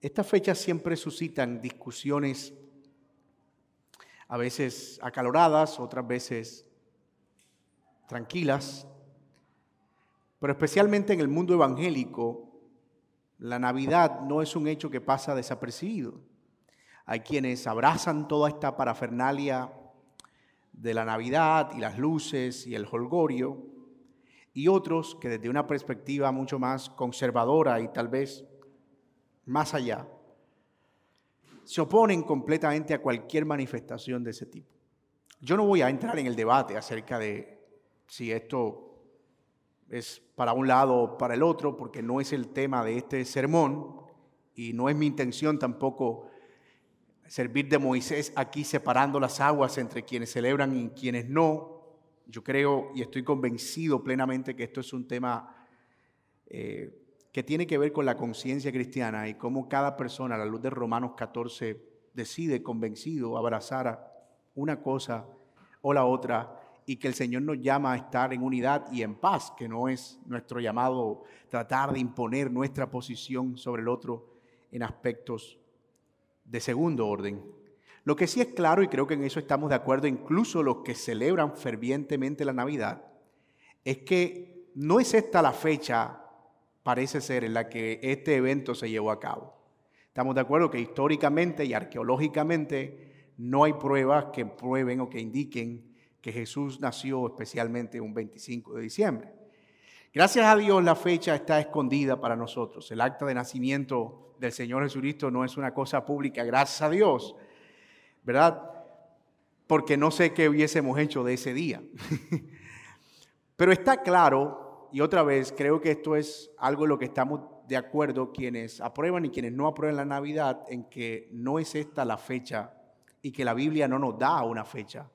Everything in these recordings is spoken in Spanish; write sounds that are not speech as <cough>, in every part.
Estas fechas siempre suscitan discusiones, a veces acaloradas, otras veces tranquilas, pero especialmente en el mundo evangélico, la Navidad no es un hecho que pasa desapercibido. Hay quienes abrazan toda esta parafernalia de la Navidad y las luces y el holgorio, y otros que desde una perspectiva mucho más conservadora y tal vez más allá, se oponen completamente a cualquier manifestación de ese tipo. Yo no voy a entrar en el debate acerca de si esto es para un lado o para el otro, porque no es el tema de este sermón y no es mi intención tampoco servir de Moisés aquí separando las aguas entre quienes celebran y quienes no. Yo creo y estoy convencido plenamente que esto es un tema eh, que tiene que ver con la conciencia cristiana y cómo cada persona a la luz de Romanos 14 decide convencido abrazar una cosa o la otra y que el Señor nos llama a estar en unidad y en paz, que no es nuestro llamado tratar de imponer nuestra posición sobre el otro en aspectos de segundo orden. Lo que sí es claro, y creo que en eso estamos de acuerdo, incluso los que celebran fervientemente la Navidad, es que no es esta la fecha, parece ser, en la que este evento se llevó a cabo. Estamos de acuerdo que históricamente y arqueológicamente no hay pruebas que prueben o que indiquen que Jesús nació especialmente un 25 de diciembre. Gracias a Dios la fecha está escondida para nosotros. El acta de nacimiento del Señor Jesucristo no es una cosa pública, gracias a Dios, ¿verdad? Porque no sé qué hubiésemos hecho de ese día. <laughs> Pero está claro, y otra vez creo que esto es algo en lo que estamos de acuerdo quienes aprueban y quienes no aprueban la Navidad, en que no es esta la fecha y que la Biblia no nos da una fecha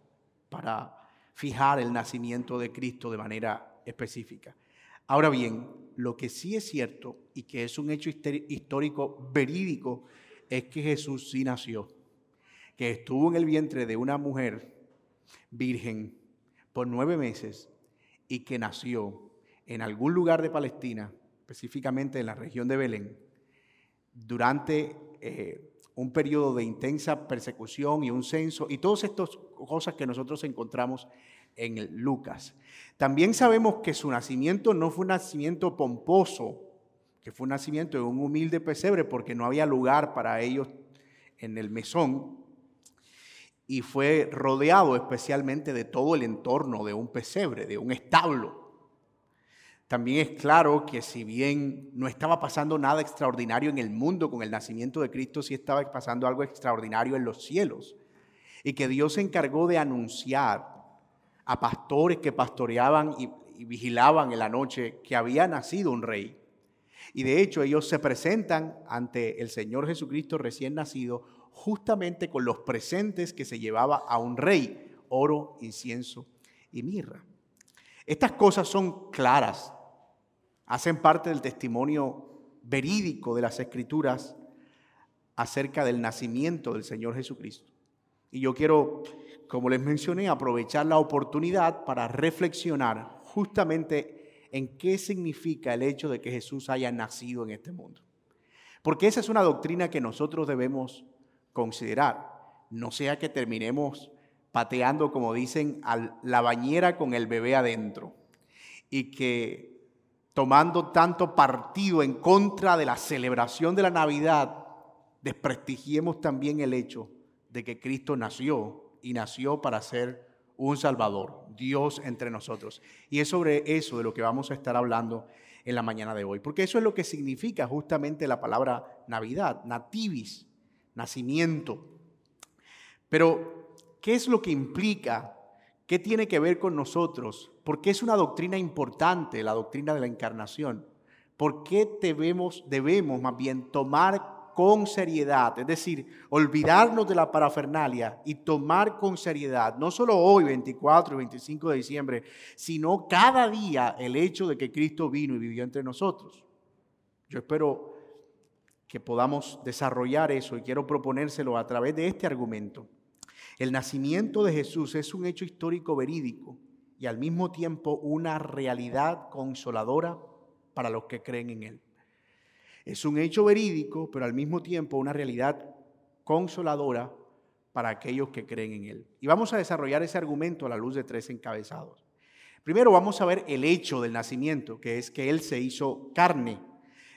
para fijar el nacimiento de Cristo de manera específica. Ahora bien, lo que sí es cierto y que es un hecho histórico verídico es que Jesús sí nació, que estuvo en el vientre de una mujer virgen por nueve meses y que nació en algún lugar de Palestina, específicamente en la región de Belén, durante eh, un periodo de intensa persecución y un censo y todas estas cosas que nosotros encontramos en Lucas. También sabemos que su nacimiento no fue un nacimiento pomposo, que fue un nacimiento de un humilde pesebre porque no había lugar para ellos en el mesón y fue rodeado especialmente de todo el entorno de un pesebre, de un establo. También es claro que si bien no estaba pasando nada extraordinario en el mundo con el nacimiento de Cristo, sí estaba pasando algo extraordinario en los cielos. Y que Dios se encargó de anunciar a pastores que pastoreaban y, vigilaban en la noche que había nacido un rey. Y de hecho ellos se presentan ante el Señor Jesucristo recién nacido justamente con los presentes que se llevaba a un rey, oro, incienso y mirra. Estas cosas son claras, hacen parte del testimonio verídico de las escrituras acerca del nacimiento del Señor Jesucristo. Y yo quiero, como les mencioné, aprovechar la oportunidad para reflexionar justamente en qué significa el hecho de que Jesús haya nacido en este mundo. Porque esa es una doctrina que nosotros debemos considerar. No sea que terminemos pateando, como dicen, a la bañera con el bebé adentro. Y que tomando tanto partido en contra de la celebración de la Navidad, desprestigiemos también el hecho de que Cristo nació y nació para ser un Salvador, Dios entre nosotros. Y es sobre eso de lo que vamos a estar hablando en la mañana de hoy, porque eso es lo que significa justamente la palabra Navidad, nativis, nacimiento. Pero ¿Qué es lo que implica? ¿Qué tiene que ver con nosotros? ¿Por qué es una doctrina importante, la doctrina de la encarnación? ¿Por qué debemos, debemos más bien tomar con seriedad, es decir, olvidarnos de la parafernalia y tomar con seriedad, no solo hoy, 24 y 25 de diciembre, sino cada día el hecho de que Cristo vino y vivió entre nosotros? Yo espero que podamos desarrollar eso y quiero proponérselo a través de este argumento. El nacimiento de Jesús es un hecho histórico verídico y al mismo tiempo una realidad consoladora para los que creen en Él. Es un hecho verídico, pero al mismo tiempo una realidad consoladora para aquellos que creen en Él. Y vamos a desarrollar ese argumento a la luz de tres encabezados. Primero vamos a ver el hecho del nacimiento, que es que Él se hizo carne.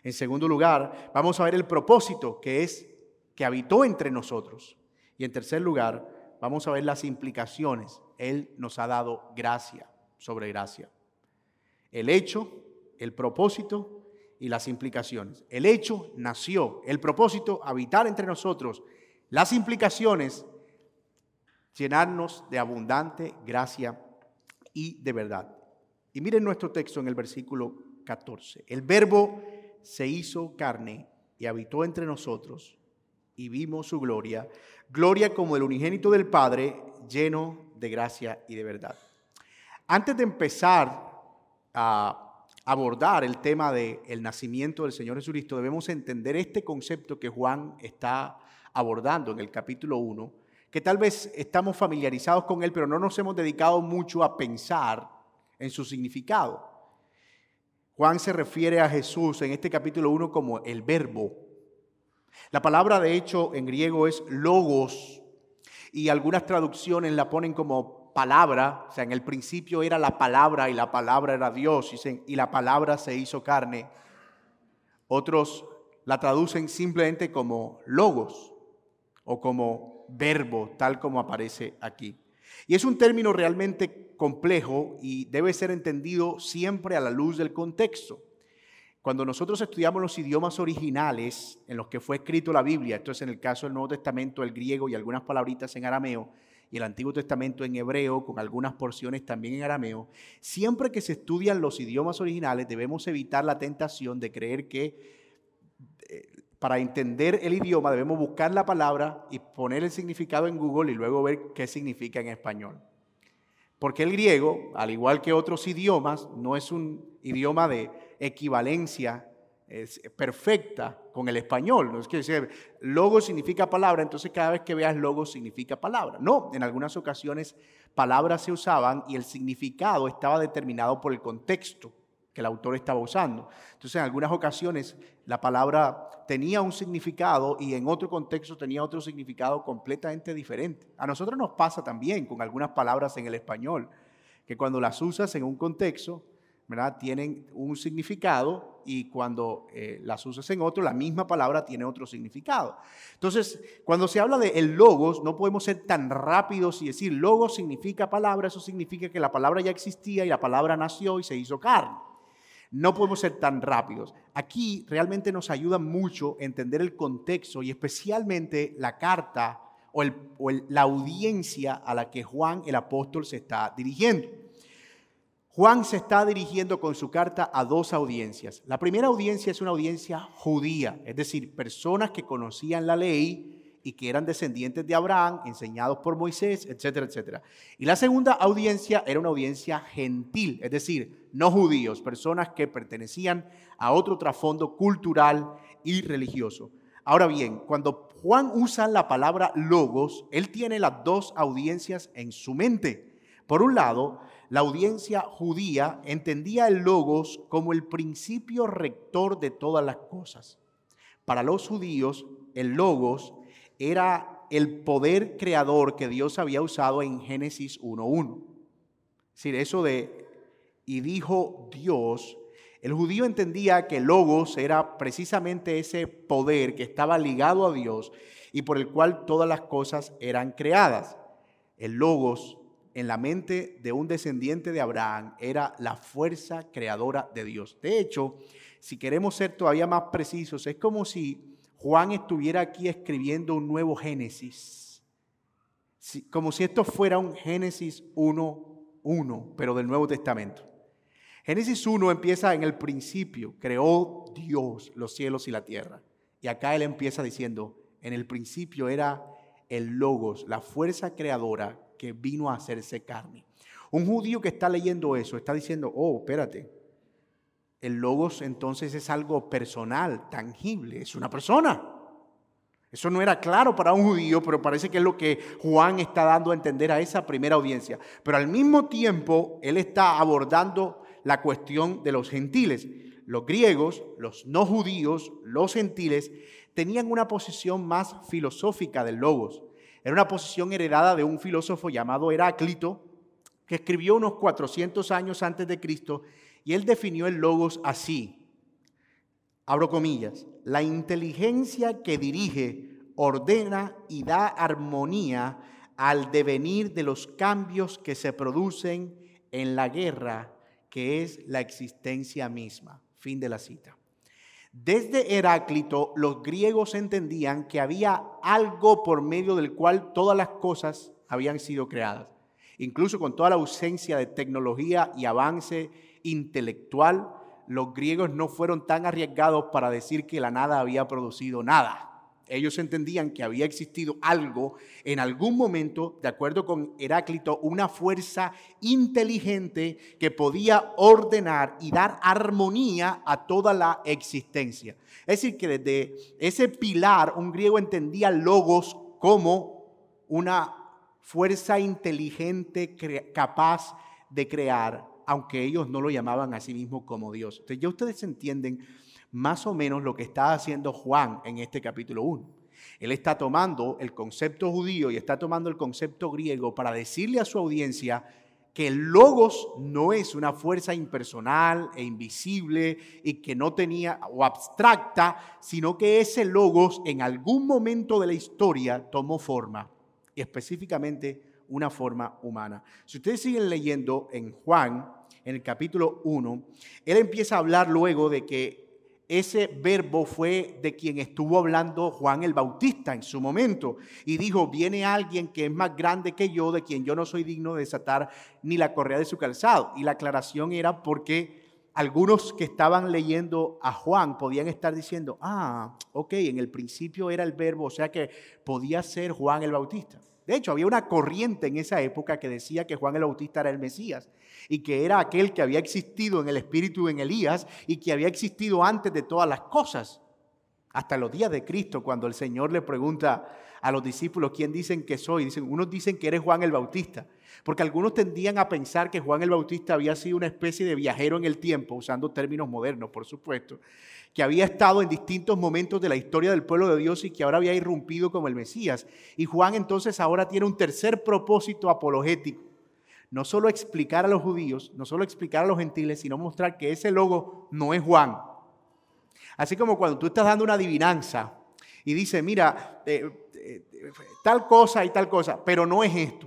En segundo lugar, vamos a ver el propósito, que es que habitó entre nosotros. Y en tercer lugar, vamos a ver las implicaciones. Él nos ha dado gracia sobre gracia. El hecho, el propósito y las implicaciones. El hecho nació, el propósito, habitar entre nosotros. Las implicaciones, llenarnos de abundante gracia y de verdad. Y miren nuestro texto en el versículo 14. El verbo se hizo carne y habitó entre nosotros y vimos su gloria, gloria como el unigénito del Padre, lleno de gracia y de verdad. Antes de empezar a abordar el tema del nacimiento del Señor Jesucristo, debemos entender este concepto que Juan está abordando en el capítulo 1, que tal vez estamos familiarizados con él, pero no nos hemos dedicado mucho a pensar en su significado. Juan se refiere a Jesús en este capítulo 1 como el verbo. La palabra de hecho en griego es logos y algunas traducciones la ponen como palabra, o sea, en el principio era la palabra y la palabra era Dios y, la palabra se hizo carne. Otros la traducen simplemente como logos o como verbo, tal como aparece aquí. Y es un término realmente complejo y debe ser entendido siempre a la luz del contexto. Cuando nosotros estudiamos los idiomas originales en los que fue escrito la Biblia, esto es en el caso del Nuevo Testamento, el griego y algunas palabritas en arameo, y el Antiguo Testamento en hebreo, con algunas porciones también en arameo, siempre que se estudian los idiomas originales debemos evitar la tentación de creer que para entender el idioma debemos buscar la palabra y poner el significado en Google y luego ver qué significa en español. Porque el griego, al igual que otros idiomas, no es un idioma de equivalencia perfecta con el español. No es que decir, logo significa palabra, entonces cada vez que veas logo significa palabra. No, en algunas ocasiones palabras se usaban y el significado estaba determinado por el contexto que el autor estaba usando. Entonces, en algunas ocasiones la palabra tenía un significado y en otro contexto tenía otro significado completamente diferente. A nosotros nos pasa también con algunas palabras en el español, que cuando las usas en un contexto, ¿verdad? Tienen un significado y cuando eh, las usas en otro, la misma palabra tiene otro significado. Entonces, cuando se habla de el logos, no podemos ser tan rápidos y decir logos significa palabra, eso significa que la palabra ya existía y la palabra nació y se hizo carne. No podemos ser tan rápidos. Aquí realmente nos ayuda mucho entender el contexto y especialmente la carta o, la audiencia a la que Juan el apóstol se está dirigiendo. Juan se está dirigiendo con su carta a dos audiencias. La primera audiencia es una audiencia judía, es decir, personas que conocían la ley y que eran descendientes de Abraham, enseñados por Moisés, etcétera, etcétera. Y la segunda audiencia era una audiencia gentil, es decir, no judíos, personas que pertenecían a otro trasfondo cultural y religioso. Ahora bien, cuando Juan usa la palabra logos, él tiene las dos audiencias en su mente. Por un lado, la audiencia judía entendía el logos como el principio rector de todas las cosas. Para los judíos, el logos era el poder creador que Dios había usado en Génesis 1.1. Es decir, eso de, y dijo Dios, el judío entendía que Logos era precisamente ese poder que estaba ligado a Dios y por el cual todas las cosas eran creadas. El Logos en la mente de un descendiente de Abraham era la fuerza creadora de Dios. De hecho, si queremos ser todavía más precisos, es como si Juan estuviera aquí escribiendo un nuevo Génesis, como si esto fuera un Génesis 1.1, pero del Nuevo Testamento. Génesis 1 empieza en el principio, creó Dios los cielos y la tierra. Y acá él empieza diciendo, en el principio era el logos, la fuerza creadora que vino a hacerse carne. Un judío que está leyendo eso está diciendo, oh, espérate, el logos entonces es algo personal, tangible, es una persona. Eso no era claro para un judío, pero parece que es lo que Juan está dando a entender a esa primera audiencia. Pero al mismo tiempo, él está abordando la cuestión de los gentiles. los griegos, los no judíos, los gentiles, tenían una posición más filosófica del logos. Era una posición heredada de un filósofo llamado Heráclito, que escribió unos 400 años antes de Cristo, y él definió el logos así. Abro comillas, la inteligencia que dirige, ordena y da armonía al devenir de los cambios que se producen en la guerra, que es la existencia misma. Fin de la cita. Desde Heráclito, los griegos entendían que había algo por medio del cual todas las cosas habían sido creadas. Incluso con toda la ausencia de tecnología y avance intelectual, los griegos no fueron tan arriesgados para decir que la nada había producido nada. Ellos entendían que había existido algo en algún momento, de acuerdo con Heráclito, una fuerza inteligente que podía ordenar y dar armonía a toda la existencia. Es decir, que desde ese pilar un griego entendía logos como una fuerza inteligente capaz de crear, aunque ellos no lo llamaban a sí mismos como Dios. Ya ustedes entienden más o menos lo que está haciendo Juan en este capítulo 1. Él está tomando el concepto judío y está tomando el concepto griego para decirle a su audiencia que el logos no es una fuerza impersonal e invisible y que no tenía o abstracta, sino que ese logos en algún momento de la historia tomó forma, y específicamente una forma humana. Si ustedes siguen leyendo en Juan, en el capítulo 1, él empieza a hablar luego de que ese verbo fue de quien estuvo hablando Juan el Bautista en su momento. Y dijo, viene alguien que es más grande que yo, de quien yo no soy digno de desatar ni la correa de su calzado. Y la aclaración era porque algunos que estaban leyendo a Juan podían estar diciendo, ah, ok, en el principio era el verbo, o sea que podía ser Juan el Bautista. De hecho, había una corriente en esa época que decía que Juan el Bautista era el Mesías y que era aquel que había existido en el espíritu en Elías y que había existido antes de todas las cosas. Hasta los días de Cristo, cuando el Señor le pregunta a los discípulos quién dicen que soy, dicen, unos dicen que eres Juan el Bautista, porque algunos tendían a pensar que Juan el Bautista había sido una especie de viajero en el tiempo, usando términos modernos, por supuesto, que había estado en distintos momentos de la historia del pueblo de Dios y que ahora había irrumpido como el Mesías. Y Juan entonces ahora tiene un tercer propósito apologético. No solo explicar a los judíos, no solo explicar a los gentiles, sino mostrar que ese logo no es Juan. Así como cuando tú estás dando una adivinanza y dice, mira, eh, tal cosa y tal cosa, pero no es esto.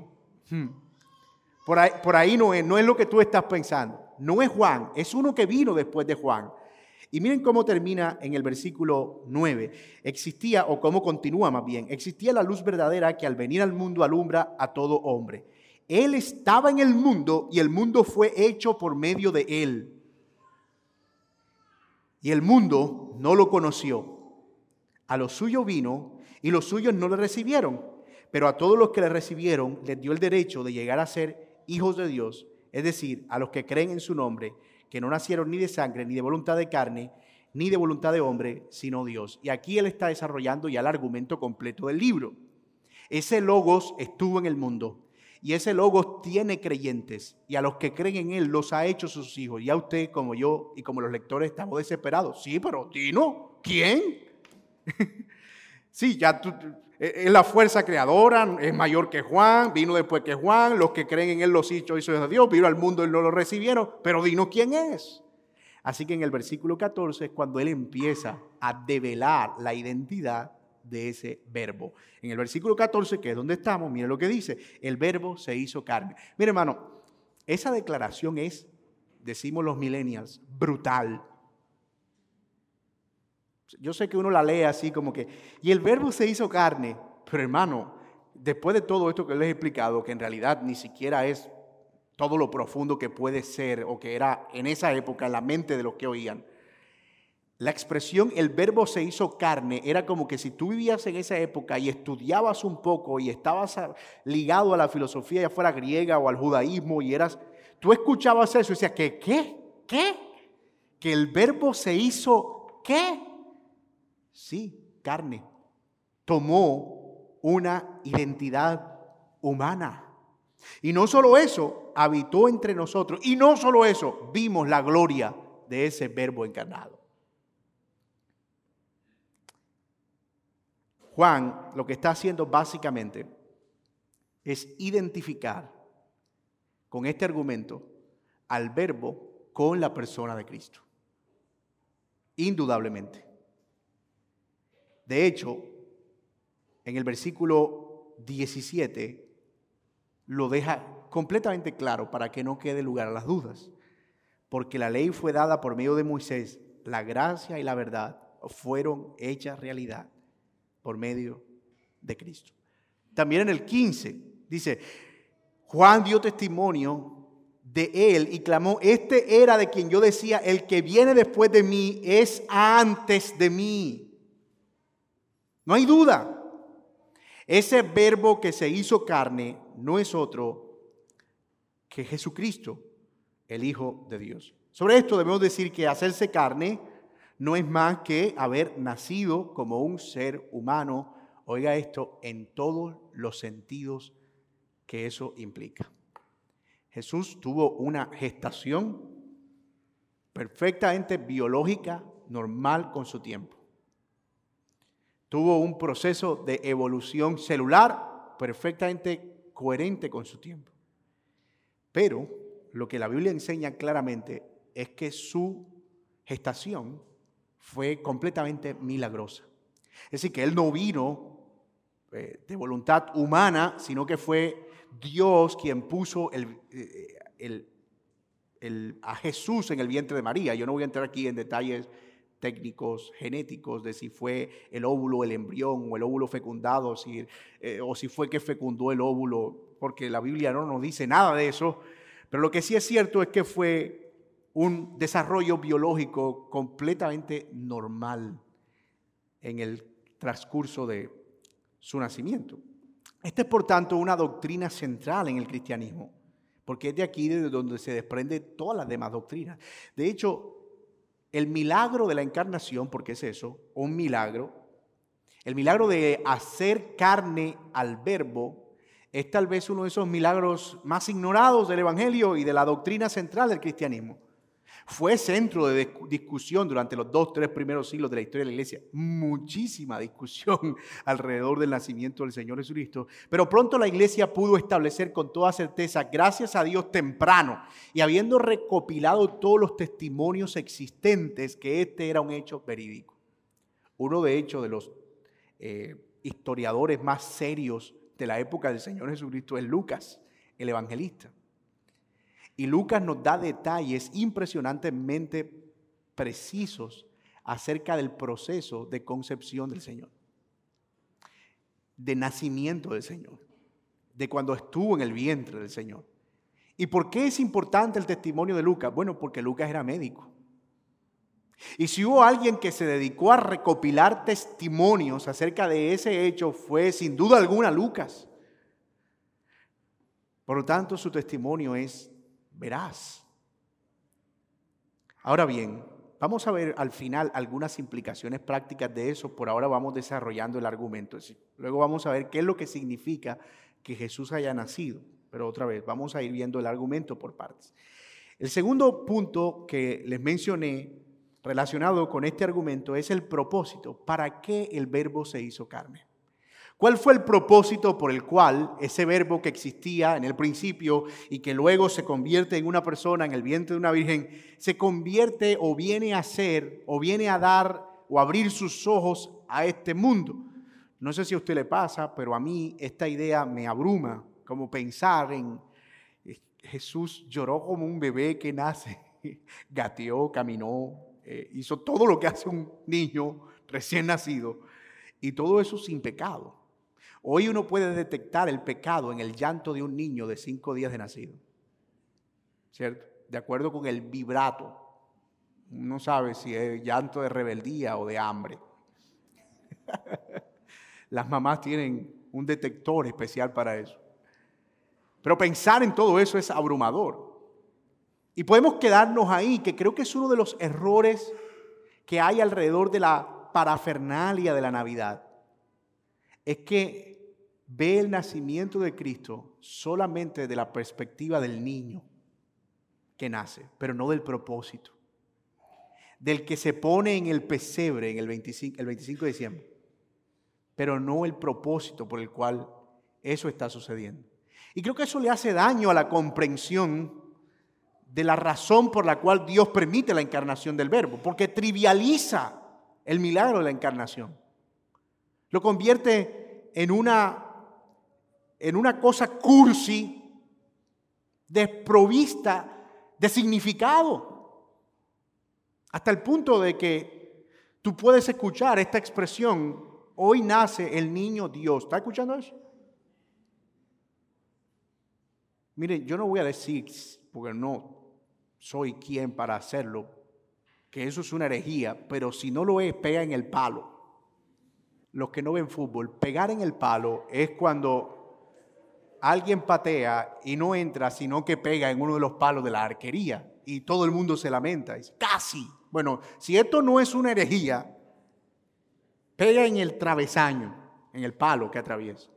Hmm. Por ahí, por ahí no, es, no es lo que tú estás pensando. No es Juan, es uno que vino después de Juan. Y miren cómo termina en el versículo 9. Existía, o cómo continúa más bien, existía la luz verdadera que al venir al mundo alumbra a todo hombre. Él estaba en el mundo y el mundo fue hecho por medio de él. Y el mundo no lo conoció. A lo suyo vino y los suyos no le recibieron. Pero a todos los que le recibieron les dio el derecho de llegar a ser hijos de Dios, es decir, a los que creen en su nombre que no nacieron ni de sangre, ni de voluntad de carne, ni de voluntad de hombre, sino Dios. Y aquí él está desarrollando ya el argumento completo del libro. Ese logos estuvo en el mundo y ese logos tiene creyentes y a los que creen en él los ha hecho sus hijos. Ya usted, como yo y como los lectores, estamos desesperados. Sí, pero Dino, ¿quién? <laughs> sí, ya e, es la fuerza creadora, es mayor que Juan, vino después que Juan, los que creen en él los hizo, hizo de Dios, vino al mundo y no lo recibieron, pero dinos quién es. Así que en el versículo 14 es cuando él empieza a develar la identidad de ese verbo. En el versículo 14, que es donde estamos, mire lo que dice, el verbo se hizo carne. Mire hermano, esa declaración es, decimos los millennials, brutal. Yo sé que uno la lee así como que, y el verbo se hizo carne, pero hermano, después de todo esto que les he explicado, que en realidad ni siquiera es todo lo profundo que puede ser o que era en esa época en la mente de los que oían, la expresión el verbo se hizo carne era como que si tú vivías en esa época y estudiabas un poco y estabas ligado a la filosofía, ya fuera griega o al judaísmo, y eras, tú escuchabas eso y decías, ¿qué? ¿Qué? ¿Qué? Que el verbo se hizo ¿qué? Sí, carne. Tomó una identidad humana. Y no solo eso, habitó entre nosotros. Y no solo eso, vimos la gloria de ese verbo encarnado. Juan lo que está haciendo básicamente es identificar con este argumento al verbo con la persona de Cristo. Indudablemente. De hecho, en el versículo 17 lo deja completamente claro para que no quede lugar a las dudas. Porque la ley fue dada por medio de Moisés, la gracia y la verdad fueron hechas realidad por medio de Cristo. También en el 15 dice, Juan dio testimonio de él y clamó, este era de quien yo decía, el que viene después de mí es antes de mí. No hay duda. Ese verbo que se hizo carne no es otro que Jesucristo, el Hijo de Dios. Sobre esto debemos decir que hacerse carne no es más que haber nacido como un ser humano, oiga esto, en todos los sentidos que eso implica. Jesús tuvo una gestación perfectamente biológica, normal con su tiempo. Tuvo un proceso de evolución celular perfectamente coherente con su tiempo. Pero lo que la Biblia enseña claramente es que su gestación fue completamente milagrosa. Es decir, que Él no vino eh, de voluntad humana, sino que fue Dios quien puso eh, a Jesús en el vientre de María. Yo no voy a entrar aquí en detalles técnicos genéticos de si fue el óvulo el embrión o el óvulo fecundado si, eh, o si fue que fecundó el óvulo, porque la Biblia no nos dice nada de eso. Pero lo que sí es cierto es que fue un desarrollo biológico completamente normal en el transcurso de su nacimiento. Esta es, por tanto, una doctrina central en el cristianismo, porque es de aquí de donde se desprende todas las demás doctrinas. De hecho, el milagro de la encarnación, porque es eso, un milagro, el milagro de hacer carne al verbo, es tal vez uno de esos milagros más ignorados del Evangelio y de la doctrina central del cristianismo. Fue centro de discusión durante los dos, tres primeros siglos de la historia de la iglesia. Muchísima discusión <laughs> alrededor del nacimiento del Señor Jesucristo. Pero pronto la iglesia pudo establecer con toda certeza, gracias a Dios temprano, y habiendo recopilado todos los testimonios existentes, que este era un hecho verídico. Uno de hecho de los eh, historiadores más serios de la época del Señor Jesucristo es Lucas, el evangelista. Y Lucas nos da detalles impresionantemente precisos acerca del proceso de concepción del Señor, de nacimiento del Señor, de cuando estuvo en el vientre del Señor. ¿Y por qué es importante el testimonio de Lucas? Bueno, porque Lucas era médico. Y si hubo alguien que se dedicó a recopilar testimonios acerca de ese hecho, fue sin duda alguna Lucas. Por lo tanto, su testimonio es verás. Ahora bien, vamos a ver al final algunas implicaciones prácticas de eso. Por ahora vamos desarrollando el argumento. Luego vamos a ver qué es lo que significa que Jesús haya nacido. Pero otra vez, vamos a ir viendo el argumento por partes. El segundo punto que les mencioné relacionado con este argumento es el propósito. ¿Para qué el verbo se hizo carne? ¿Cuál fue el propósito por el cual ese verbo que existía en el principio y que luego se convierte en una persona en el vientre de una virgen, se convierte o viene a ser o viene a dar o abrir sus ojos a este mundo? No sé si a usted le pasa, pero a mí esta idea me abruma, como pensar en eh, Jesús lloró como un bebé que nace, <laughs> gateó, caminó, eh, hizo todo lo que hace un niño recién nacido y todo eso sin pecado. Hoy uno puede detectar el pecado en el llanto de un niño de cinco días de nacido. ¿Cierto? De acuerdo con el vibrato. Uno sabe si es llanto de rebeldía o de hambre. <laughs> Las mamás tienen un detector especial para eso. Pero pensar en todo eso es abrumador. Y podemos quedarnos ahí, que creo que es uno de los errores que hay alrededor de la parafernalia de la Navidad. Es que ve el nacimiento de Cristo solamente de la perspectiva del niño que nace, pero no del propósito. del que se pone en el pesebre en el 25, el 25 de diciembre, pero no el propósito por el cual eso está sucediendo. Y creo que eso le hace daño a la comprensión de la razón por la cual Dios permite la encarnación del verbo, porque trivializa el milagro de la encarnación. Lo convierte en una, en una cosa cursi, desprovista de significado. Hasta el punto de que tú puedes escuchar esta expresión, hoy nace el niño Dios. ¿Está escuchando eso? Mire, yo no voy a decir, porque no soy quien para hacerlo, que eso es una herejía, pero si no lo es, pega en el palo. Los que no ven fútbol, pegar en el palo es cuando alguien patea y no entra, sino que pega en uno de los palos de la arquería y todo el mundo se lamenta. Dice, casi. Bueno, si esto no es una herejía, pega en el travesaño, en el palo que atraviesa.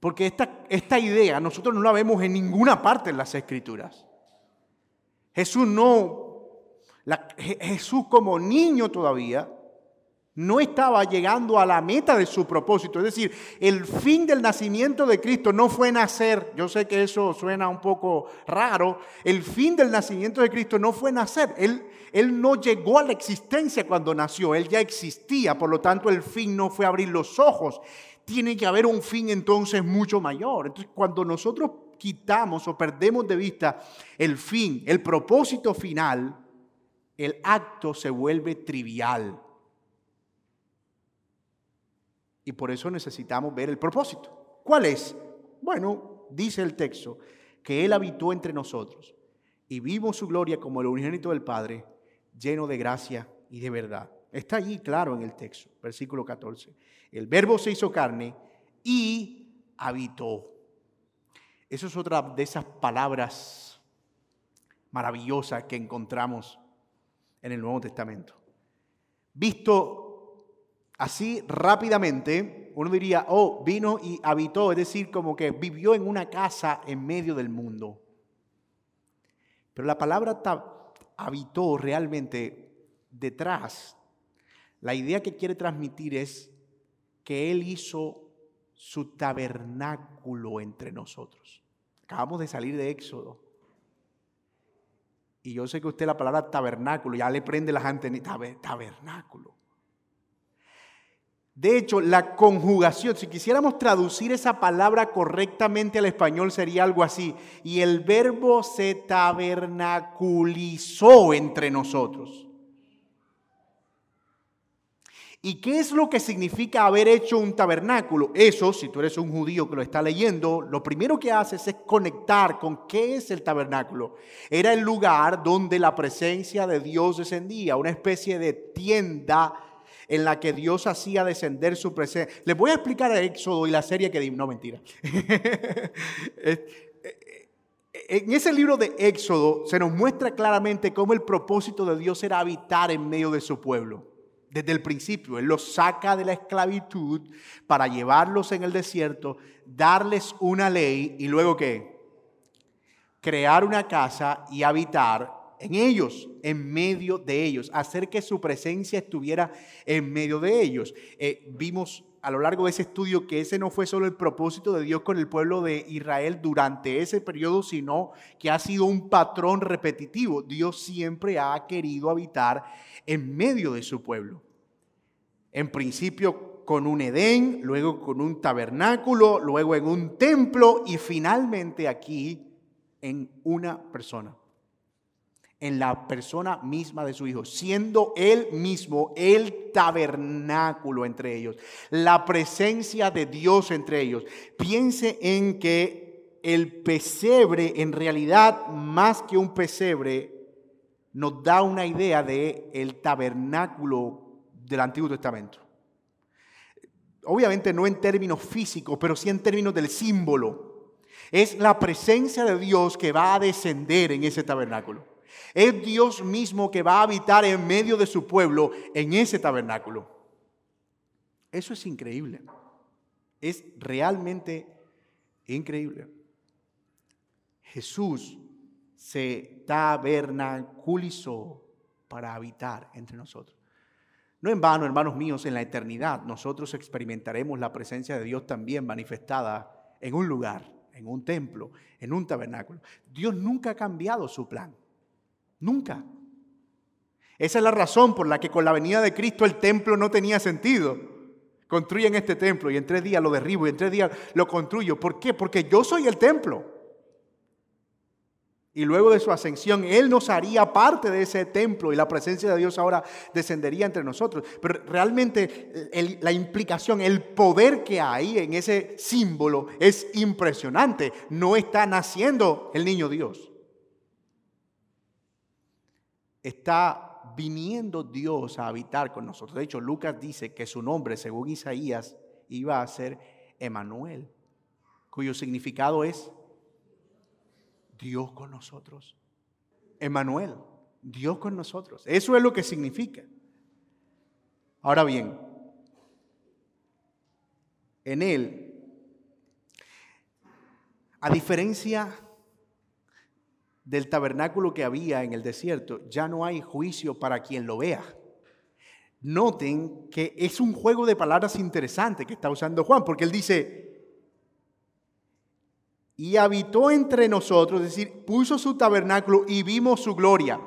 Porque esta, esta idea nosotros no la vemos en ninguna parte en las escrituras. Jesús no, Jesús como niño todavía, no estaba llegando a la meta de su propósito. Es decir, el fin del nacimiento de Cristo no fue nacer. Yo sé que eso suena un poco raro. El fin del nacimiento de Cristo no fue nacer. Él, él no llegó a la existencia cuando nació. Él ya existía. Por lo tanto, el fin no fue abrir los ojos. Tiene que haber un fin entonces mucho mayor. Entonces, cuando nosotros quitamos o perdemos de vista el fin, el propósito final, el acto se vuelve trivial. Y por eso necesitamos ver el propósito. ¿Cuál es? Bueno, dice el texto, que Él habitó entre nosotros y vimos su gloria como el unigénito del Padre, lleno de gracia y de verdad. Está allí claro en el texto, versículo 14. El verbo se hizo carne y habitó. Eso es otra de esas palabras maravillosas que encontramos en el Nuevo Testamento. Visto Así rápidamente, uno diría, oh, vino y habitó, es decir, como que vivió en una casa en medio del mundo. Pero la palabra habitó realmente detrás. La idea que quiere transmitir es que Él hizo su tabernáculo entre nosotros. Acabamos de salir de Éxodo. Y yo sé que usted la palabra tabernáculo ya le prende las antenas. Tabernáculo. De hecho, la conjugación, si quisiéramos traducir esa palabra correctamente al español, sería algo así. Y el verbo se tabernaculizó entre nosotros. ¿Y qué es lo que significa haber hecho un tabernáculo? Eso, si tú eres un judío que lo está leyendo, lo primero que haces es conectar con qué es el tabernáculo. Era el lugar donde la presencia de Dios descendía, una especie de tienda en la que Dios hacía descender su presencia. Les voy a explicar a Éxodo y la serie que... No, mentira. <laughs> en ese libro de Éxodo se nos muestra claramente cómo el propósito de Dios era habitar en medio de su pueblo. Desde el principio, Él los saca de la esclavitud para llevarlos en el desierto, darles una ley y luego qué? Crear una casa y habitar en ellos, en medio de ellos, hacer que su presencia estuviera en medio de ellos. Eh, vimos a lo largo de ese estudio que ese no fue solo el propósito de Dios con el pueblo de Israel durante ese periodo, sino que ha sido un patrón repetitivo. Dios siempre ha querido habitar en medio de su pueblo. En principio con un Edén, luego con un tabernáculo, luego en un templo y finalmente aquí en una persona en la persona misma de su Hijo, siendo Él mismo el tabernáculo entre ellos, la presencia de Dios entre ellos. Piense en que el pesebre, en realidad, más que un pesebre, nos da una idea de el tabernáculo del Antiguo Testamento. Obviamente no en términos físicos, pero sí en términos del símbolo. Es la presencia de Dios que va a descender en ese tabernáculo. Es Dios mismo que va a habitar en medio de su pueblo en ese tabernáculo. Eso es increíble. Es realmente increíble. Jesús se tabernaculizó para habitar entre nosotros. No en vano, hermanos míos, en la eternidad nosotros experimentaremos la presencia de Dios también manifestada en un lugar, en un templo, en un tabernáculo. Dios nunca ha cambiado su plan. Nunca. Esa es la razón por la que con la venida de Cristo el templo no tenía sentido. Construyen este templo y en tres días lo derribo y en tres días lo construyo. ¿Por qué? Porque yo soy el templo. Y luego de su ascensión, Él nos haría parte de ese templo y la presencia de Dios ahora descendería entre nosotros. Pero realmente la implicación, el poder que hay en ese símbolo es impresionante. No está naciendo el niño Dios. Está viniendo Dios a habitar con nosotros. De hecho, Lucas dice que su nombre, según Isaías, iba a ser Emanuel, cuyo significado es Dios con nosotros. Emanuel, Dios con nosotros. Eso es lo que significa. Ahora bien, en Él, a diferencia del tabernáculo que había en el desierto, ya no hay juicio para quien lo vea. Noten que es un juego de palabras interesante que está usando Juan, porque él dice, y habitó entre nosotros, es decir, puso su tabernáculo y vimos su gloria.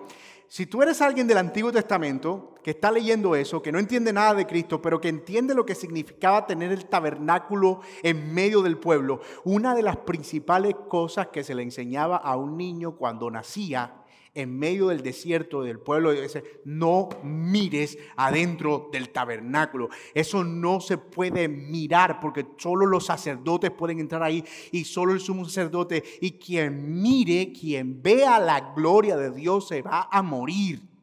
Si tú eres alguien del Antiguo Testamento que está leyendo eso, que no entiende nada de Cristo, pero que entiende lo que significaba tener el tabernáculo en medio del pueblo, una de las principales cosas que se le enseñaba a un niño cuando nacía en medio del desierto del pueblo dice, no mires adentro del tabernáculo. Eso no se puede mirar porque solo los sacerdotes pueden entrar ahí y solo el sumo sacerdote. Y quien mire, quien vea la gloria de Dios se va a morir.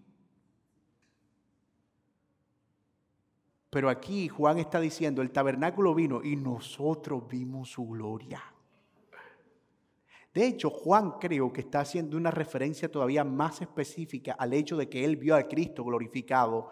Pero aquí Juan está diciendo, el tabernáculo vino y nosotros vimos su gloria. De hecho, Juan creo que está haciendo una referencia todavía más específica al hecho de que él vio a Cristo glorificado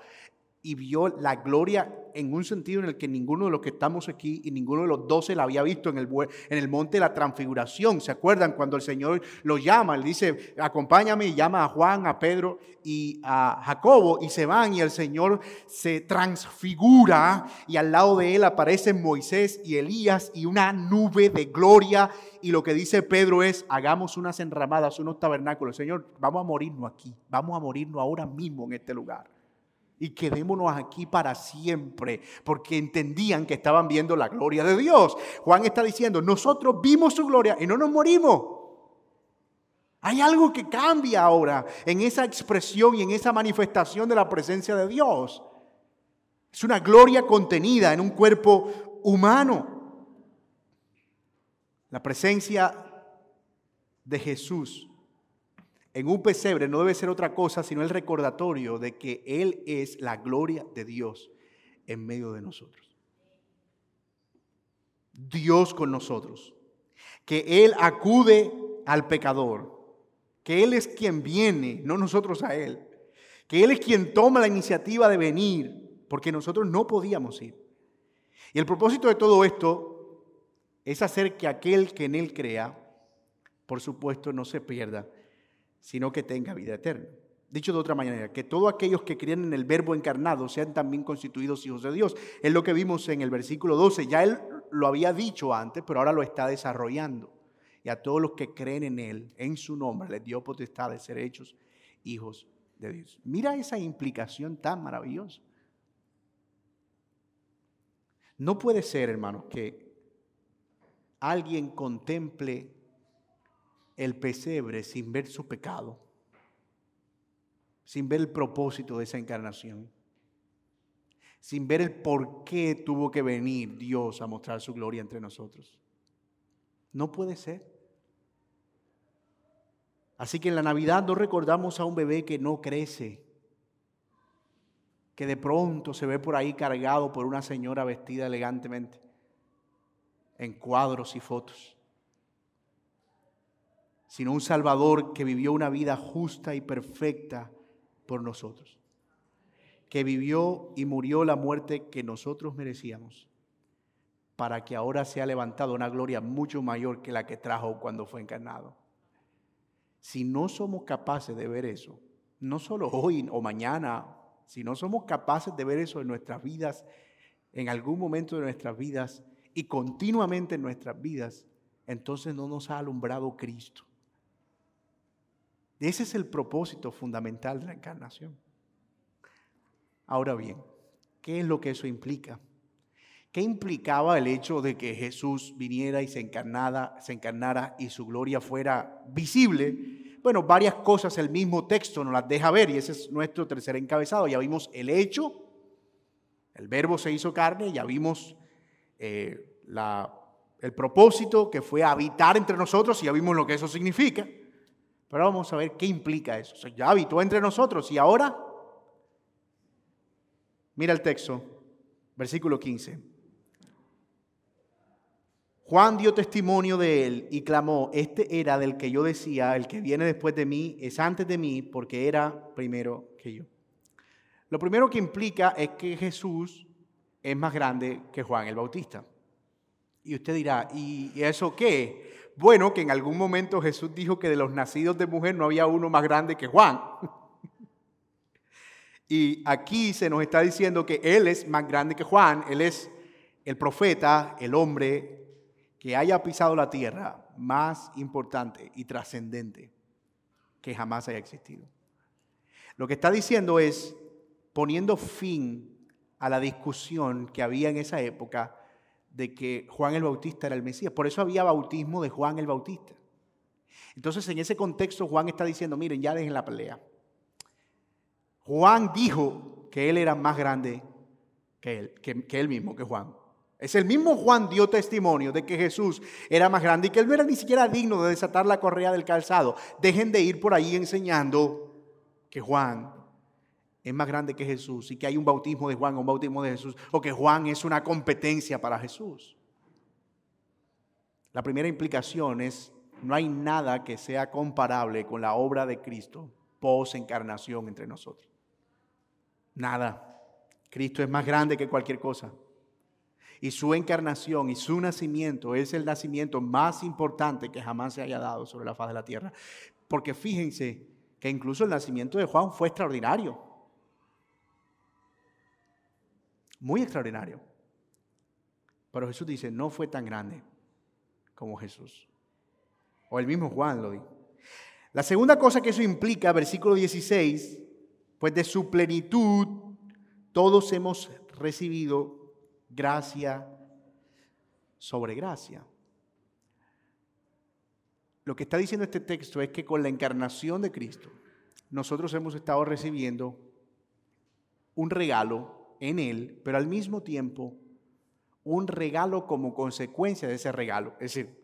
y vio la gloria en un sentido en el que ninguno de los que estamos aquí y ninguno de los doce la había visto en el, en el monte de la transfiguración. ¿Se acuerdan cuando el Señor lo llama? Él dice, acompáñame y llama a Juan, a Pedro y a Jacobo y se van y el Señor se transfigura y al lado de él aparecen Moisés y Elías y una nube de gloria y lo que dice Pedro es, hagamos unas enramadas, unos tabernáculos. Señor, vamos a morirnos aquí, vamos a morirnos ahora mismo en este lugar y quedémonos aquí para siempre, porque entendían que estaban viendo la gloria de Dios. Juan está diciendo, nosotros vimos su gloria y no nos morimos. Hay algo que cambia ahora en esa expresión y en esa manifestación de la presencia de Dios. Es una gloria contenida en un cuerpo humano. La presencia de Jesús en un pesebre no debe ser otra cosa sino el recordatorio de que Él es la gloria de Dios en medio de nosotros. Dios con nosotros. Que Él acude al pecador. Que Él es quien viene, no nosotros a Él. Que Él es quien toma la iniciativa de venir, porque nosotros no podíamos ir. Y el propósito de todo esto es hacer que aquel que en Él crea, por supuesto, no se pierda, sino que tenga vida eterna. Dicho de otra manera, que todos aquellos que creen en el verbo encarnado sean también constituidos hijos de Dios. Es lo que vimos en el versículo 12. Ya él lo había dicho antes, pero ahora lo está desarrollando. Y a todos los que creen en él, en su nombre, les dio potestad de ser hechos hijos de Dios. Mira esa implicación tan maravillosa. No puede ser, hermanos, que alguien contemple el pesebre sin ver su pecado, sin ver el propósito de esa encarnación, sin ver el por qué tuvo que venir Dios a mostrar su gloria entre nosotros. No puede ser. Así que en la Navidad no recordamos a un bebé que no crece, que de pronto se ve por ahí cargado por una señora vestida elegantemente en cuadros y fotos sino un Salvador que vivió una vida justa y perfecta por nosotros, que vivió y murió la muerte que nosotros merecíamos, para que ahora sea levantado una gloria mucho mayor que la que trajo cuando fue encarnado. Si no somos capaces de ver eso, no solo hoy o mañana, si no somos capaces de ver eso en nuestras vidas, en algún momento de nuestras vidas y continuamente en nuestras vidas, entonces no nos ha alumbrado Cristo. Ese es el propósito fundamental de la encarnación. Ahora bien, ¿qué es lo que eso implica? ¿Qué implicaba el hecho de que Jesús viniera y se encarnara, se encarnara y su gloria fuera visible? Bueno, varias cosas el mismo texto nos las deja ver y ese es nuestro tercer encabezado. Ya vimos el hecho, el verbo se hizo carne, ya vimos eh, la, el propósito que fue habitar entre nosotros y ya vimos lo que eso significa. Pero vamos a ver qué implica eso. ya habitó entre nosotros y ahora, mira el texto, versículo 15. Juan dio testimonio de él y clamó, este era del que yo decía, el que viene después de mí es antes de mí porque era primero que yo. Lo primero que implica es que Jesús es más grande que Juan el Bautista. Y usted dirá, ¿y eso qué? Bueno, que en algún momento Jesús dijo que de los nacidos de mujer no había uno más grande que Juan. y aquí se nos está diciendo que Él es más grande que Juan, Él es el profeta, el hombre que haya pisado la tierra más importante y trascendente que jamás haya existido. Lo que está diciendo es poniendo fin a la discusión que había en esa época de que Juan el Bautista era el Mesías. Por eso había bautismo de Juan el Bautista. Entonces en ese contexto Juan está diciendo, miren, ya dejen la pelea. Juan dijo que él era más grande que él, que, él mismo, que Juan. Es el mismo Juan dio testimonio de que Jesús era más grande y que él no era ni siquiera digno de desatar la correa del calzado. Dejen de ir por ahí enseñando que Juan es más grande que Jesús y que hay un bautismo de Juan o un bautismo de Jesús o que Juan es una competencia para Jesús. La primera implicación es, no hay nada que sea comparable con la obra de Cristo pos encarnación entre nosotros. Nada. Cristo es más grande que cualquier cosa y su encarnación y su nacimiento es el nacimiento más importante que jamás se haya dado sobre la faz de la tierra. Porque fíjense que incluso el nacimiento de Juan fue extraordinario. Muy extraordinario. Pero Jesús dice, no fue tan grande como Jesús. O el mismo Juan lo dijo. La segunda cosa que eso implica, versículo 16, pues de su plenitud todos hemos recibido gracia sobre gracia. Lo que está diciendo este texto es que con la encarnación de Cristo, nosotros hemos estado recibiendo un regalo en Él, pero al mismo tiempo un regalo como consecuencia de ese regalo. Es decir,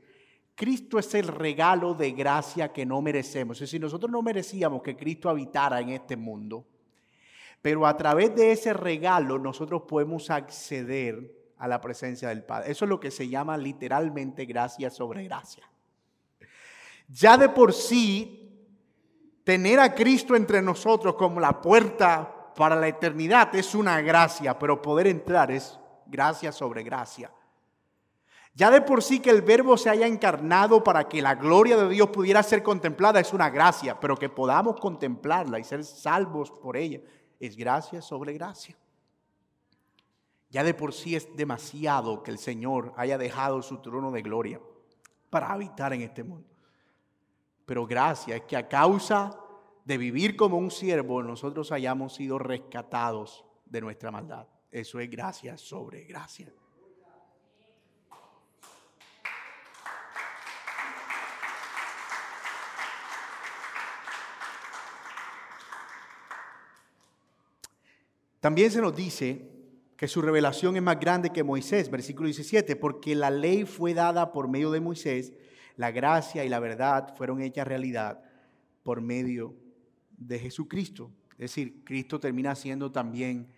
Cristo es el regalo de gracia que no merecemos. Es decir, nosotros no merecíamos que Cristo habitara en este mundo. Pero a través de ese regalo nosotros podemos acceder a la presencia del Padre. Eso es lo que se llama literalmente gracia sobre gracia. Ya de por sí, tener a Cristo entre nosotros como la puerta para la eternidad es una gracia, pero poder entrar es gracia sobre gracia. Ya de por sí que el verbo se haya encarnado para que la gloria de Dios pudiera ser contemplada es una gracia, pero que podamos contemplarla y ser salvos por ella es gracia sobre gracia. Ya de por sí es demasiado que el Señor haya dejado su trono de gloria para habitar en este mundo. Pero gracia es que a causa de vivir como un siervo, nosotros hayamos sido rescatados de nuestra maldad. Eso es gracia sobre gracia. También se nos dice que su revelación es más grande que Moisés, versículo 17, porque la ley fue dada por medio de Moisés, la gracia y la verdad fueron hechas realidad por medio de Jesucristo. Es decir, Cristo termina siendo también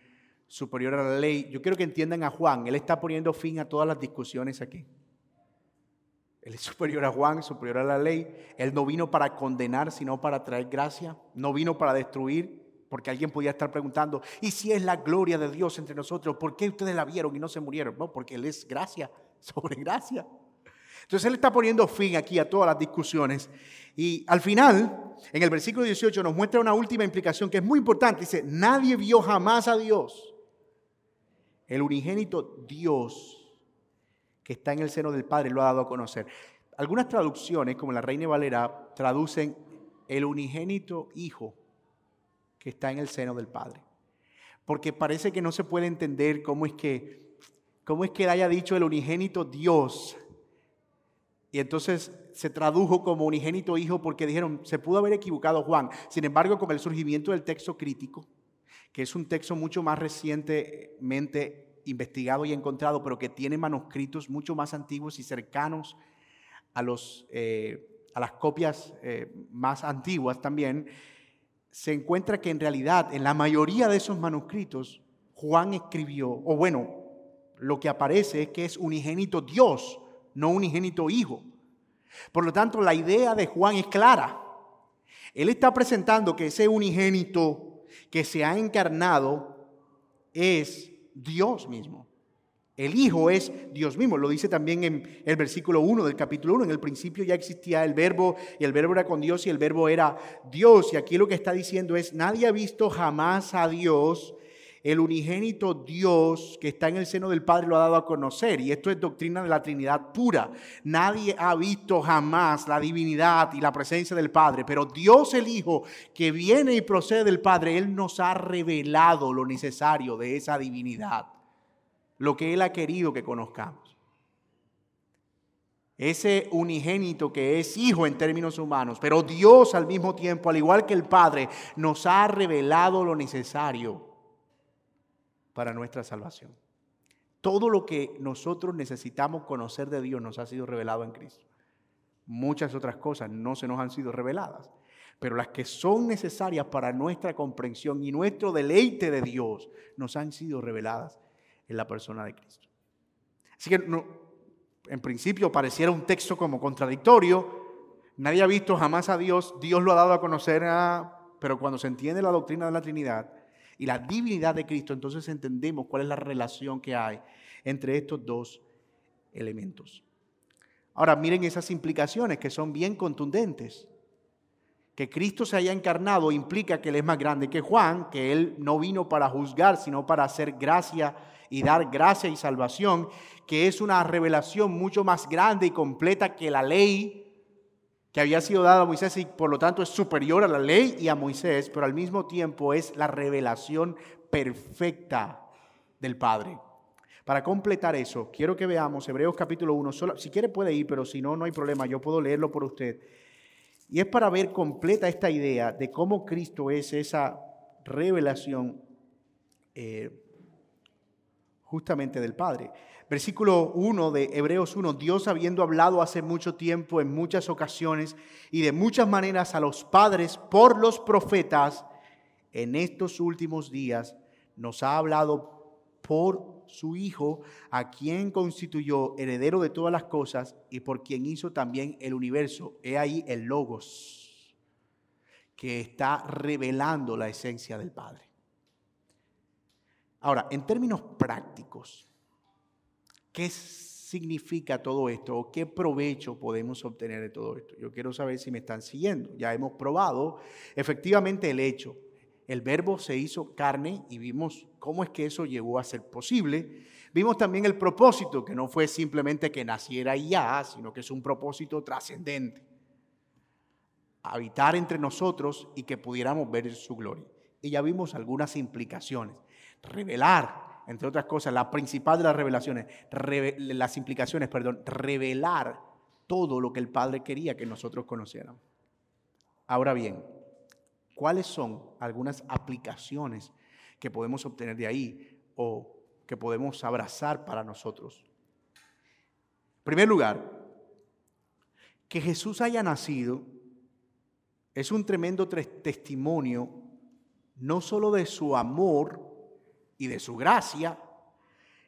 superior a la ley. Yo quiero que entiendan a Juan, él está poniendo fin a todas las discusiones aquí. Él es <laughs> superior a Juan, superior a la ley. Él no vino para condenar, sino para traer gracia. No vino para destruir, porque alguien podía estar preguntando, ¿y si es la gloria de Dios entre nosotros? ¿Por qué ustedes la vieron y no se murieron? No, porque Él es gracia <laughs> sobre gracia. Entonces él está poniendo fin aquí a todas las discusiones. Y al final, en el versículo 18, nos muestra una última implicación que es muy importante. Dice, nadie vio jamás a Dios. El unigénito Dios que está en el seno del Padre lo ha dado a conocer. Algunas traducciones, como la Reina Valera, traducen el unigénito Hijo que está en el seno del Padre. Porque parece que no se puede entender cómo es que, cómo es que él haya dicho el unigénito Dios. Y entonces se tradujo como unigénito hijo porque dijeron, se pudo haber equivocado Juan. Sin embargo, con el surgimiento del texto crítico, que es un texto mucho más recientemente investigado y encontrado, pero que tiene manuscritos mucho más antiguos y cercanos a, eh, las copias eh, más antiguas también, se encuentra que en realidad en la mayoría de esos manuscritos Juan escribió, o bueno, lo que aparece es que es unigénito Dios, no unigénito Hijo. Por lo tanto, la idea de Juan es clara. Él está presentando que ese unigénito que se ha encarnado es Dios mismo. El Hijo es Dios mismo. Lo dice también en el versículo 1 del capítulo 1. En el principio ya existía el verbo y el verbo era con Dios y el verbo era Dios. Y aquí lo que está diciendo es, nadie ha visto jamás a Dios el unigénito Dios que está en el seno del Padre lo ha dado a conocer. Y esto es doctrina de la Trinidad pura. Nadie ha visto jamás la divinidad y la presencia del Padre, pero Dios el Hijo que viene y procede del Padre, Él nos ha revelado lo necesario de esa divinidad, lo que Él ha querido que conozcamos. Ese unigénito que es hijo en términos humanos, pero Dios al mismo tiempo, al igual que el Padre, nos ha revelado lo necesario para nuestra salvación. Todo lo que nosotros necesitamos conocer de Dios nos ha sido revelado en Cristo. Muchas otras cosas no se nos han sido reveladas, pero las que son necesarias para nuestra comprensión y nuestro deleite de Dios nos han sido reveladas en la persona de Cristo. Así que en principio pareciera un texto como contradictorio. Nadie ha visto jamás a Dios, Dios lo ha dado a conocer, pero cuando se entiende la doctrina de la Trinidad, y la divinidad de Cristo, entonces entendemos cuál es la relación que hay entre estos dos elementos. Ahora miren esas implicaciones que son bien contundentes. Que Cristo se haya encarnado implica que Él es más grande que Juan, que Él no vino para juzgar, sino para hacer gracia y dar gracia y salvación, que es una revelación mucho más grande y completa que la ley que había sido dado a Moisés y por lo tanto es superior a la ley y a Moisés, pero al mismo tiempo es la revelación perfecta del Padre. Para completar eso, quiero que veamos Hebreos capítulo 1, solo, si quiere puede ir, pero si no, no hay problema, yo puedo leerlo por usted. Y es para ver completa esta idea de cómo Cristo es esa revelación eh, justamente del Padre. Versículo 1 de Hebreos 1, Dios habiendo hablado hace mucho tiempo, en muchas ocasiones y de muchas maneras a los padres por los profetas, en estos últimos días nos ha hablado por su Hijo, a quien constituyó heredero de todas las cosas y por quien hizo también el universo. He ahí el Logos, que está revelando la esencia del Padre. Ahora, en términos prácticos, ¿Qué significa todo esto o qué provecho podemos obtener de todo esto? Yo quiero saber si me están siguiendo. Ya hemos probado efectivamente el hecho. El verbo se hizo carne y vimos cómo es que eso llegó a ser posible. Vimos también el propósito, que no fue simplemente que naciera ya, sino que es un propósito trascendente. Habitar entre nosotros y que pudiéramos ver su gloria. Y ya vimos algunas implicaciones. Revelar entre otras cosas, la principal de las revelaciones, las implicaciones, perdón, revelar todo lo que el Padre quería que nosotros conociéramos. Ahora bien, ¿cuáles son algunas aplicaciones que podemos obtener de ahí o que podemos abrazar para nosotros? En primer lugar, que Jesús haya nacido es un tremendo testimonio no solo de su amor y de su gracia,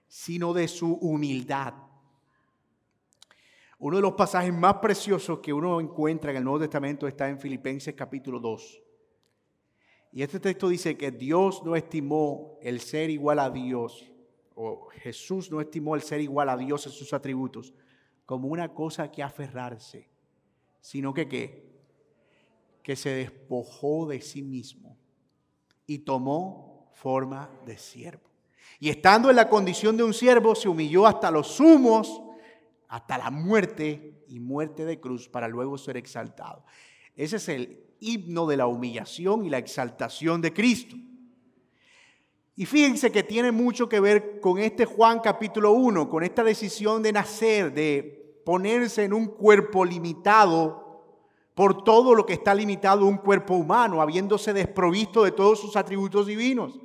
sino de su humildad. Uno de los pasajes más preciosos que uno encuentra en el Nuevo Testamento está en Filipenses capítulo 2. Y este texto dice que Dios no estimó el ser igual a Dios, o Jesús no estimó el ser igual a Dios en sus atributos, como una cosa que aferrarse, sino que qué? Que se despojó de sí mismo y tomó forma de siervo. Y estando en la condición de un siervo, se humilló hasta los humos, hasta la muerte y muerte de cruz, para luego ser exaltado. Ese es el himno de la humillación y la exaltación de Cristo. Y fíjense que tiene mucho que ver con este Juan capítulo 1, con esta decisión de nacer, de ponerse en un cuerpo limitado por todo lo que está limitado un cuerpo humano, habiéndose desprovisto de todos sus atributos divinos.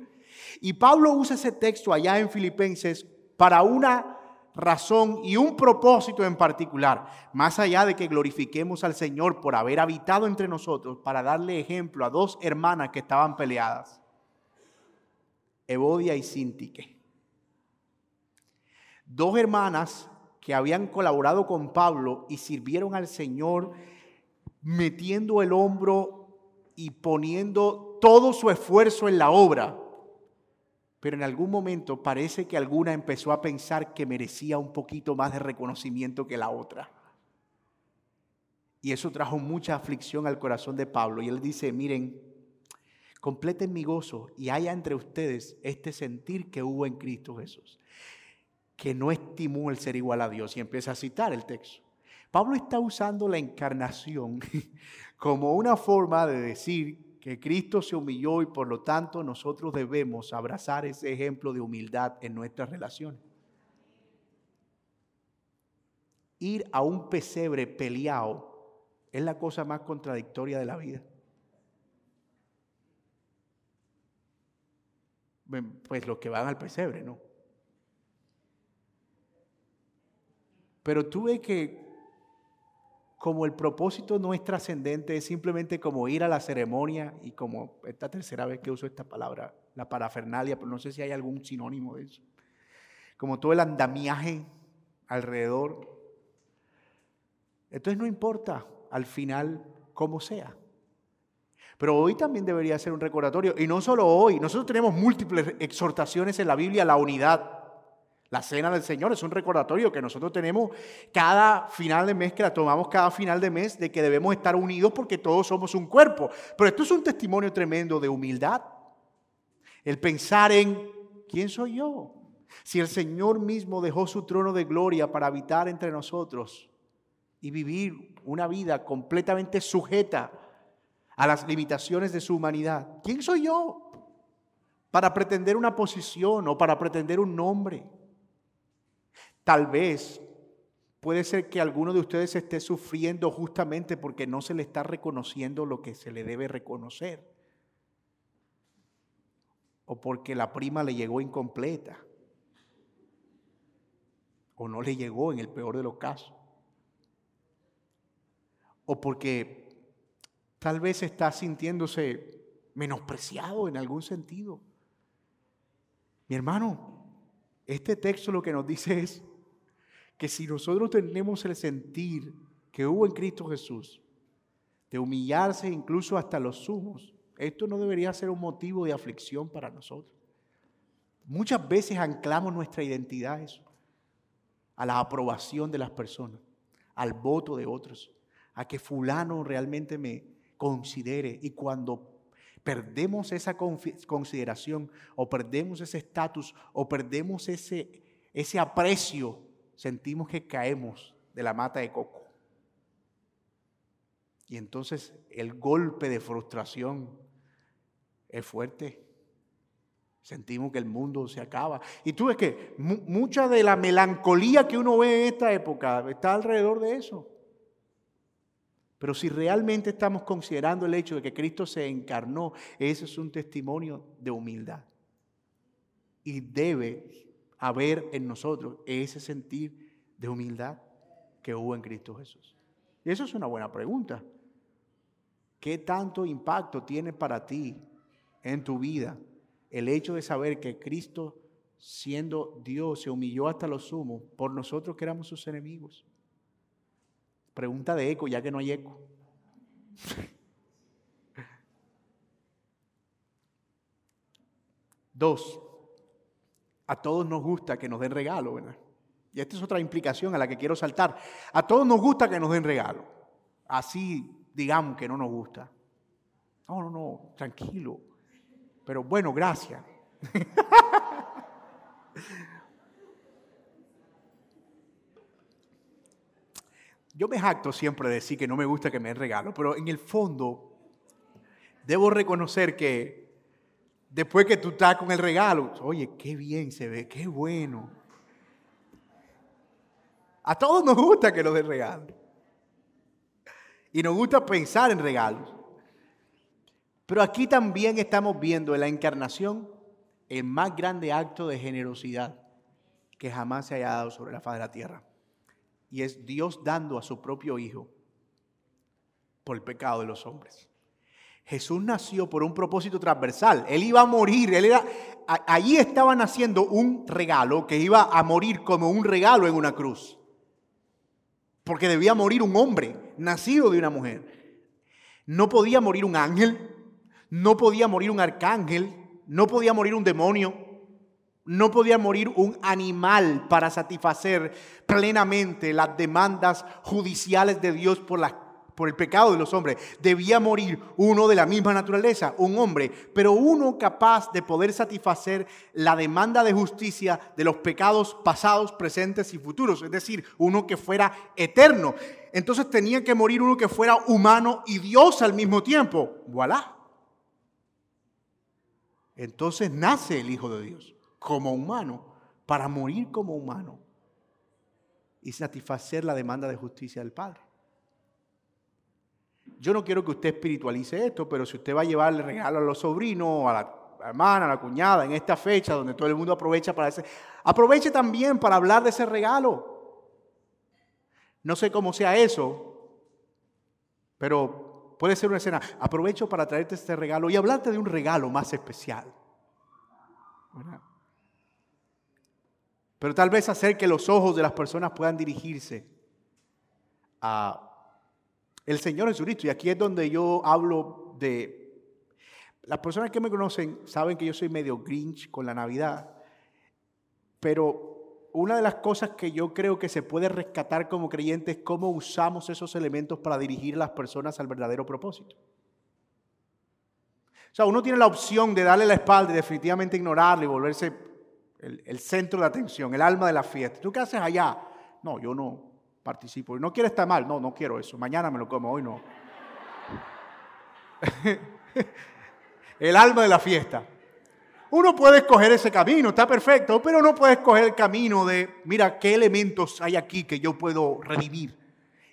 Y Pablo usa ese texto allá en Filipenses para una razón y un propósito en particular, más allá de que glorifiquemos al Señor por haber habitado entre nosotros, para darle ejemplo a dos hermanas que estaban peleadas. Evodia y Sintique. Dos hermanas que habían colaborado con Pablo y sirvieron al Señor metiendo el hombro y poniendo todo su esfuerzo en la obra. Pero en algún momento parece que alguna empezó a pensar que merecía un poquito más de reconocimiento que la otra. Y eso trajo mucha aflicción al corazón de Pablo. Y él dice, miren, completen mi gozo y haya entre ustedes este sentir que hubo en Cristo Jesús, que no estimó el ser igual a Dios. Y empieza a citar el texto. Pablo está usando la encarnación <laughs> como una forma de decir que Cristo se humilló y por lo tanto nosotros debemos abrazar ese ejemplo de humildad en nuestras relaciones. Ir a un pesebre peleado es la cosa más contradictoria de la vida. Pues los que van al pesebre, ¿no? Pero tú ves que como el propósito no es trascendente, es simplemente como ir a la ceremonia y como esta tercera vez que uso esta palabra, la parafernalia, pero no sé si hay algún sinónimo de eso. Como todo el andamiaje alrededor. Entonces no importa al final cómo sea. Pero hoy también debería ser un recordatorio. Y no solo hoy, nosotros tenemos múltiples exhortaciones en la Biblia a la unidad. La cena del Señor es un recordatorio que nosotros tenemos cada final de mes, que la tomamos cada final de mes, de que debemos estar unidos porque todos somos un cuerpo. Pero esto es un testimonio tremendo de humildad. El pensar en, ¿quién soy yo? Si el Señor mismo dejó su trono de gloria para habitar entre nosotros y vivir una vida completamente sujeta a las limitaciones de su humanidad. ¿Quién soy yo para pretender una posición o para pretender un nombre? Tal vez puede ser que alguno de ustedes esté sufriendo justamente porque no se le está reconociendo lo que se le debe reconocer. O porque la prima le llegó incompleta. O no le llegó en el peor de los casos. O porque Tal vez está sintiéndose menospreciado en algún sentido. Mi hermano, este texto lo que nos dice es que si nosotros tenemos el sentir que hubo en Cristo Jesús, de humillarse incluso hasta los sumos, esto no debería ser un motivo de aflicción para nosotros. Muchas veces anclamos nuestra identidad a eso, a la aprobación de las personas, al voto de otros, a que fulano realmente me, considere. Y cuando perdemos esa consideración o perdemos ese estatus o perdemos ese, ese aprecio, sentimos que caemos de la mata de coco. Y entonces el golpe de frustración es fuerte. Sentimos que el mundo se acaba. Y tú ves que mucha de la melancolía que uno ve en esta época está alrededor de eso. Pero si realmente estamos considerando el hecho de que Cristo se encarnó, ese es un testimonio de humildad. Y debe haber en nosotros ese sentir de humildad que hubo en Cristo Jesús. Y eso es una buena pregunta. ¿Qué tanto impacto tiene para ti en tu vida el hecho de saber que Cristo, siendo Dios, se humilló hasta lo sumo por nosotros que éramos sus enemigos? Pregunta de eco, ya que no hay eco. <laughs> Dos, a todos nos gusta que nos den regalo, ¿verdad? Y esta es otra implicación a la que quiero saltar. A todos nos gusta que nos den regalo. Así digamos que no nos gusta. No, no, no, tranquilo. Pero bueno, gracias. <laughs> Yo me jacto siempre de decir que no me gusta que me den regalo, pero en el fondo debo reconocer que después que tú estás con el regalo, oye, qué bien se ve, qué bueno. A todos nos gusta que nos den regalo. Y nos gusta pensar en regalos. Pero aquí también estamos viendo en la encarnación el más grande acto de generosidad que jamás se haya dado sobre la faz de la tierra y es Dios dando a su propio Hijo por el pecado de los hombres. Jesús nació por un propósito transversal. Él iba a morir. Él era, allí estaban haciendo un regalo que iba a morir como un regalo en una cruz. Porque debía morir un hombre nacido de una mujer. No podía morir un ángel. No podía morir un arcángel. No podía morir un demonio. No podía morir un animal para satisfacer plenamente las demandas judiciales de Dios por, por el pecado de los hombres. Debía morir uno de la misma naturaleza, un hombre, pero uno capaz de poder satisfacer la demanda de justicia de los pecados pasados, presentes y futuros. Es decir, uno que fuera eterno. Entonces tenía que morir uno que fuera humano y Dios al mismo tiempo. Voilà. Entonces nace el Hijo de Dios como humano para morir como humano y satisfacer la demanda de justicia del Padre. Yo no quiero que usted espiritualice esto, pero si usted va a llevarle regalo a los sobrinos, a la hermana, a la cuñada, en esta fecha donde todo el mundo aprovecha para ese, aproveche también para hablar de ese regalo. No sé cómo sea eso, pero puede ser una escena. Aprovecho para traerte este regalo y hablarte de un regalo más especial. Pero tal vez hacer que los ojos de las personas puedan dirigirse a el Señor Jesucristo. Y aquí es donde yo hablo de... Las personas que me conocen saben que yo soy medio grinch con la Navidad, pero una de las cosas que yo creo que se puede rescatar como creyente es cómo usamos esos elementos para dirigir a las personas al verdadero propósito. O sea, uno tiene la opción de darle la espalda y definitivamente ignorarle y volverse el, centro de atención, el alma de la fiesta. ¿Tú qué haces allá? No, yo no participo. ¿No quieres estar mal? No, no quiero eso. Mañana me lo como, hoy no. <laughs> el alma de la fiesta. Uno puede escoger ese camino, está perfecto, pero no puede escoger el camino de, mira, qué elementos hay aquí que yo puedo revivir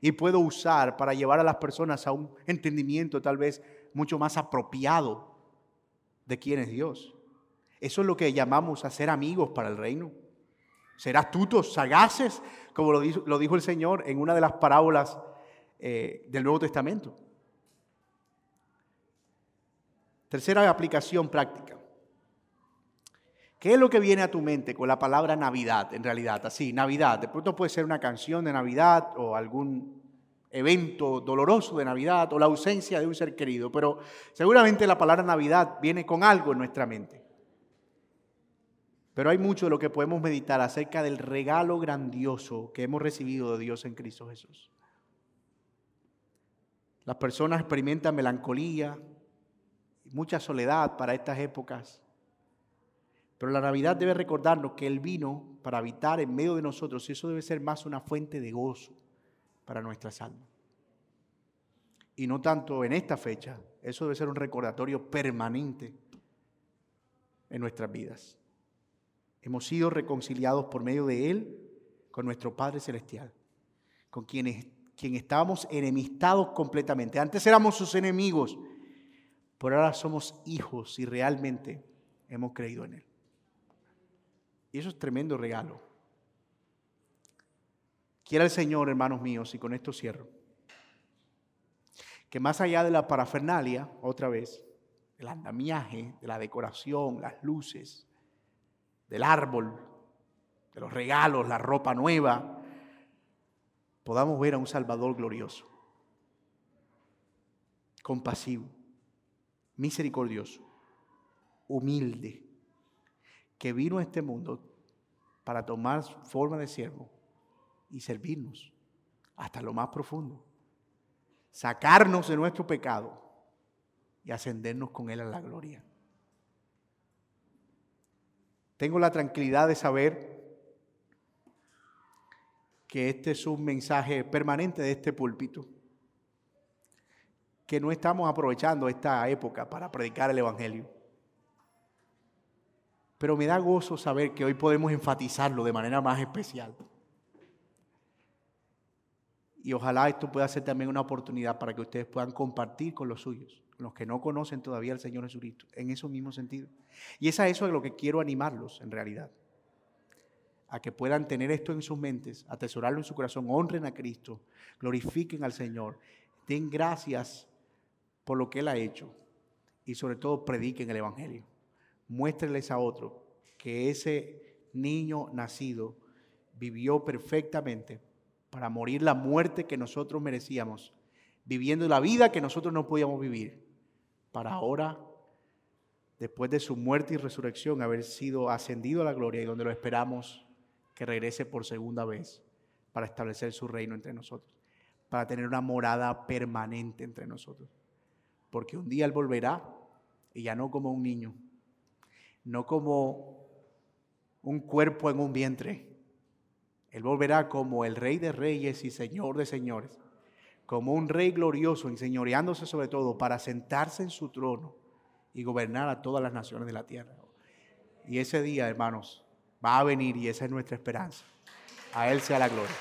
y puedo usar para llevar a las personas a un entendimiento tal vez mucho más apropiado de quién es Dios. Eso es lo que llamamos a ser amigos para el reino. Ser astutos, sagaces, como lo dijo, el Señor en una de las parábolas eh, del Nuevo Testamento. Tercera aplicación práctica. ¿Qué es lo que viene a tu mente con la palabra Navidad en realidad? Así, Navidad. De pronto puede ser una canción de Navidad o algún evento doloroso de Navidad o la ausencia de un ser querido, pero seguramente la palabra Navidad viene con algo en nuestra mente. Pero hay mucho de lo que podemos meditar acerca del regalo grandioso que hemos recibido de Dios en Cristo Jesús. Las personas experimentan melancolía, mucha soledad para estas épocas. Pero la Navidad debe recordarnos que Él vino para habitar en medio de nosotros y eso debe ser más una fuente de gozo para nuestras almas. Y no tanto en esta fecha, eso debe ser un recordatorio permanente en nuestras vidas. Hemos sido reconciliados por medio de Él con nuestro Padre Celestial, con quien, quien estábamos enemistados completamente. Antes éramos sus enemigos, pero ahora somos hijos y realmente hemos creído en Él. Y eso es tremendo regalo. Quiera el Señor, hermanos míos, y con esto cierro, que más allá de la parafernalia, otra vez, el andamiaje, de la decoración, las luces, del árbol, de los regalos, la ropa nueva, podamos ver a un Salvador glorioso, compasivo, misericordioso, humilde, que vino a este mundo para tomar forma de siervo y servirnos hasta lo más profundo. Sacarnos de nuestro pecado y ascendernos con Él a la gloria. Tengo la tranquilidad de saber que este es un mensaje permanente de este púlpito, que no estamos aprovechando esta época para predicar el Evangelio. Pero me da gozo saber que hoy podemos enfatizarlo de manera más especial. Y ojalá esto pueda ser también una oportunidad para que ustedes puedan compartir con los suyos, los que no conocen todavía al Señor Jesucristo, en ese mismo sentido. Y es a eso de lo que quiero animarlos en realidad. A que puedan tener esto en sus mentes, atesorarlo en su corazón, honren a Cristo, glorifiquen al Señor, den gracias por lo que Él ha hecho y sobre todo prediquen el Evangelio. Muéstrenles a otros que ese niño nacido vivió perfectamente para morir la muerte que nosotros merecíamos, viviendo la vida que nosotros no podíamos vivir, para ahora, después de su muerte y resurrección, haber sido ascendido a la gloria y donde lo esperamos que regrese por segunda vez para establecer su reino entre nosotros, para tener una morada permanente entre nosotros. Porque un día Él volverá y ya no como un niño, no como un cuerpo en un vientre, él volverá como el Rey de Reyes y Señor de Señores, como un Rey glorioso, enseñoreándose sobre todo para sentarse en su trono y gobernar a todas las naciones de la tierra. Y ese día, hermanos, va a venir y esa es nuestra esperanza. A Él sea la gloria.